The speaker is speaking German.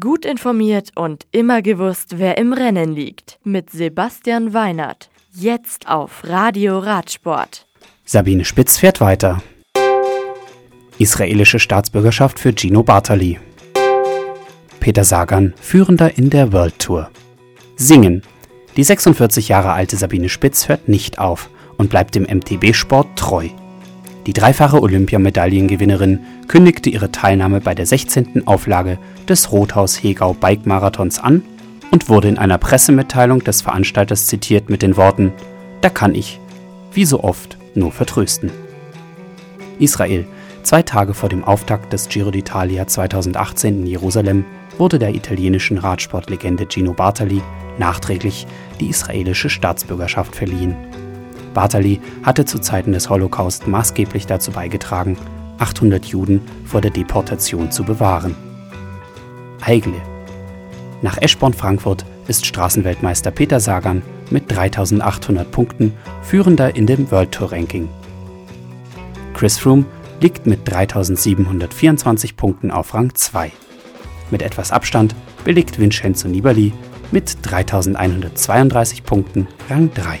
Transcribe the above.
Gut informiert und immer gewusst, wer im Rennen liegt. Mit Sebastian Weinert. Jetzt auf Radio Radsport. Sabine Spitz fährt weiter. Israelische Staatsbürgerschaft für Gino Bartali. Peter Sagan, Führender in der World Tour. Singen. Die 46 Jahre alte Sabine Spitz hört nicht auf und bleibt dem MTB-Sport treu. Die dreifache Olympiamedaillengewinnerin kündigte ihre Teilnahme bei der 16. Auflage des Rothaus-Hegau Bike Marathons an und wurde in einer Pressemitteilung des Veranstalters zitiert mit den Worten: Da kann ich, wie so oft, nur vertrösten. Israel. Zwei Tage vor dem Auftakt des Giro d'Italia 2018 in Jerusalem wurde der italienischen Radsportlegende Gino Bartali nachträglich die israelische Staatsbürgerschaft verliehen. Bartali hatte zu Zeiten des Holocaust maßgeblich dazu beigetragen, 800 Juden vor der Deportation zu bewahren. Eigle. Nach Eschborn-Frankfurt ist Straßenweltmeister Peter Sagan mit 3800 Punkten führender in dem World Tour Ranking. Chris Froome liegt mit 3724 Punkten auf Rang 2. Mit etwas Abstand belegt Vincenzo Nibali mit 3132 Punkten Rang 3.